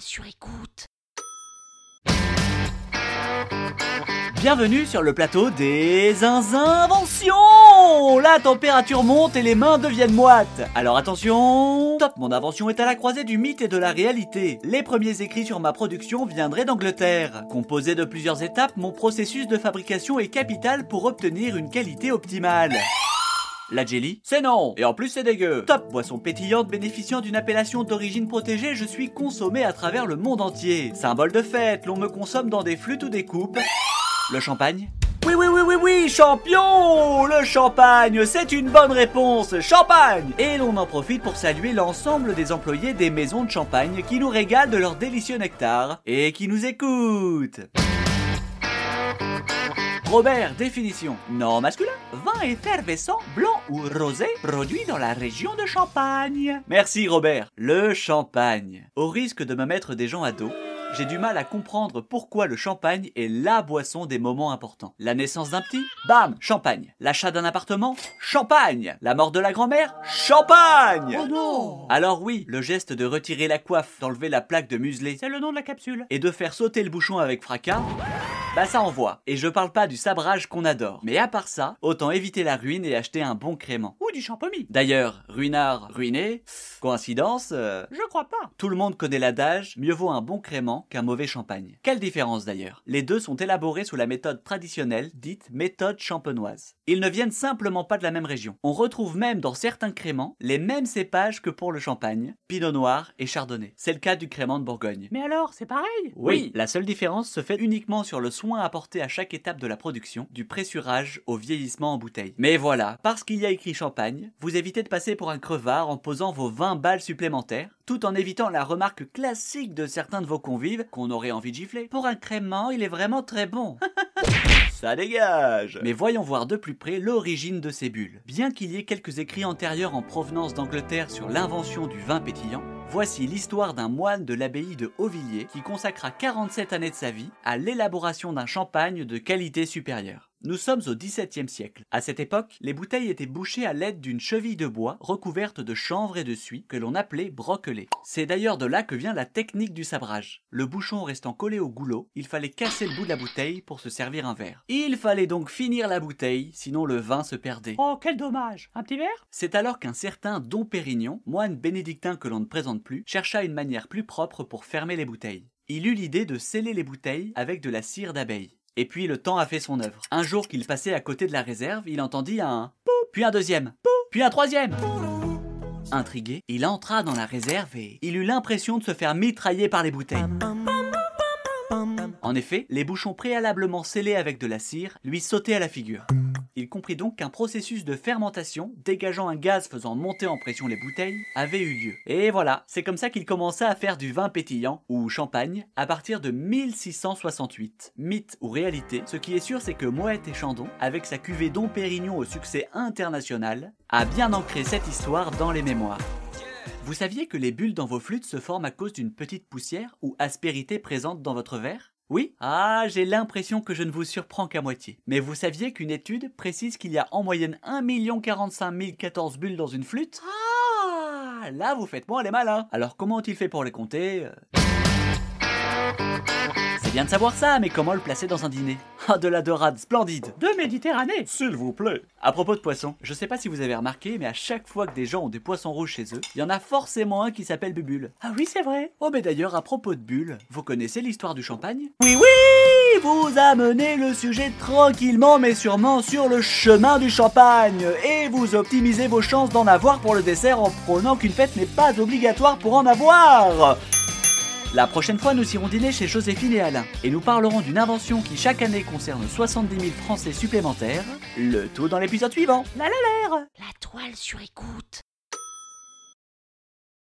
sur écoute. Bienvenue sur le plateau des inventions La température monte et les mains deviennent moites. Alors attention Top Mon invention est à la croisée du mythe et de la réalité. Les premiers écrits sur ma production viendraient d'Angleterre. Composé de plusieurs étapes, mon processus de fabrication est capital pour obtenir une qualité optimale. La jelly C'est non Et en plus c'est dégueu Top Boisson pétillante bénéficiant d'une appellation d'origine protégée, je suis consommé à travers le monde entier. Symbole de fête, l'on me consomme dans des flûtes ou des coupes. Le champagne? Oui, oui, oui, oui, oui, champion Le champagne, c'est une bonne réponse, champagne Et l'on en profite pour saluer l'ensemble des employés des maisons de champagne qui nous régalent de leur délicieux nectar et qui nous écoutent. Robert, définition. Non masculin. Vin effervescent, blanc ou rosé, produit dans la région de Champagne. Merci Robert. Le champagne. Au risque de me mettre des gens à dos, j'ai du mal à comprendre pourquoi le champagne est la boisson des moments importants. La naissance d'un petit Bam Champagne. L'achat d'un appartement Champagne. La mort de la grand-mère Champagne Oh non Alors oui, le geste de retirer la coiffe, d'enlever la plaque de muselé, c'est le nom de la capsule, et de faire sauter le bouchon avec fracas, bah ça envoie. Et je parle pas du sabrage qu'on adore. Mais à part ça, autant éviter la ruine et acheter un bon crément. Ou du champomis. D'ailleurs, ruinard, ruiné, coïncidence euh, Je crois pas. Tout le monde connaît l'adage, mieux vaut un bon crément qu'un mauvais champagne. Quelle différence d'ailleurs? Les deux sont élaborés sous la méthode traditionnelle, dite méthode champenoise. Ils ne viennent simplement pas de la même région. On retrouve même dans certains créments les mêmes cépages que pour le champagne, pinot noir et chardonnay. C'est le cas du crément de Bourgogne. Mais alors, c'est pareil? Oui, la seule différence se fait uniquement sur le soin apporté à chaque étape de la production, du pressurage au vieillissement en bouteille. Mais voilà, parce qu'il y a écrit champagne, vous évitez de passer pour un crevard en posant vos 20 balles supplémentaires, tout en évitant la remarque classique de certains de vos convives qu'on aurait envie de gifler. Pour un crément, il est vraiment très bon. Ça dégage Mais voyons voir de plus près l'origine de ces bulles. Bien qu'il y ait quelques écrits antérieurs en provenance d'Angleterre sur l'invention du vin pétillant, voici l'histoire d'un moine de l'abbaye de Auvilliers qui consacra 47 années de sa vie à l'élaboration d'un champagne de qualité supérieure. Nous sommes au XVIIe siècle. À cette époque, les bouteilles étaient bouchées à l'aide d'une cheville de bois recouverte de chanvre et de suie que l'on appelait broquelée. C'est d'ailleurs de là que vient la technique du sabrage. Le bouchon restant collé au goulot, il fallait casser le bout de la bouteille pour se servir un verre. Il fallait donc finir la bouteille, sinon le vin se perdait. Oh, quel dommage Un petit verre? C'est alors qu'un certain Dom Pérignon, moine bénédictin que l'on ne présente plus, chercha une manière plus propre pour fermer les bouteilles. Il eut l'idée de sceller les bouteilles avec de la cire d'abeille. Et puis le temps a fait son œuvre. Un jour qu'il passait à côté de la réserve, il entendit un pou, puis un deuxième, pou, puis un troisième. Intrigué, il entra dans la réserve et il eut l'impression de se faire mitrailler par les bouteilles. En effet, les bouchons préalablement scellés avec de la cire lui sautaient à la figure. Il comprit donc qu'un processus de fermentation, dégageant un gaz faisant monter en pression les bouteilles, avait eu lieu. Et voilà, c'est comme ça qu'il commença à faire du vin pétillant, ou champagne, à partir de 1668. Mythe ou réalité, ce qui est sûr c'est que Moët et Chandon, avec sa cuvée Dom Pérignon au succès international, a bien ancré cette histoire dans les mémoires. Vous saviez que les bulles dans vos flûtes se forment à cause d'une petite poussière ou aspérité présente dans votre verre? Oui Ah, j'ai l'impression que je ne vous surprends qu'à moitié. Mais vous saviez qu'une étude précise qu'il y a en moyenne 1 45 014 bulles dans une flûte? Ah Là, vous faites moins les malins. Alors comment ont-ils fait pour les compter? Euh C'est bien de savoir ça, mais comment le placer dans un dîner? Ah, de la dorade splendide. De Méditerranée. S'il vous plaît. À propos de poissons, je sais pas si vous avez remarqué, mais à chaque fois que des gens ont des poissons rouges chez eux, il y en a forcément un qui s'appelle Bubule. Ah oui, c'est vrai. Oh, mais d'ailleurs, à propos de bulles, vous connaissez l'histoire du champagne? Oui, oui Vous amenez le sujet tranquillement mais sûrement sur le chemin du champagne. Et vous optimisez vos chances d'en avoir pour le dessert en prônant qu'une fête n'est pas obligatoire pour en avoir la prochaine fois, nous irons dîner chez Joséphine et Alain et nous parlerons d'une invention qui chaque année concerne 70 000 Français supplémentaires. Le tout dans l'épisode suivant. La la l'air La toile sur écoute.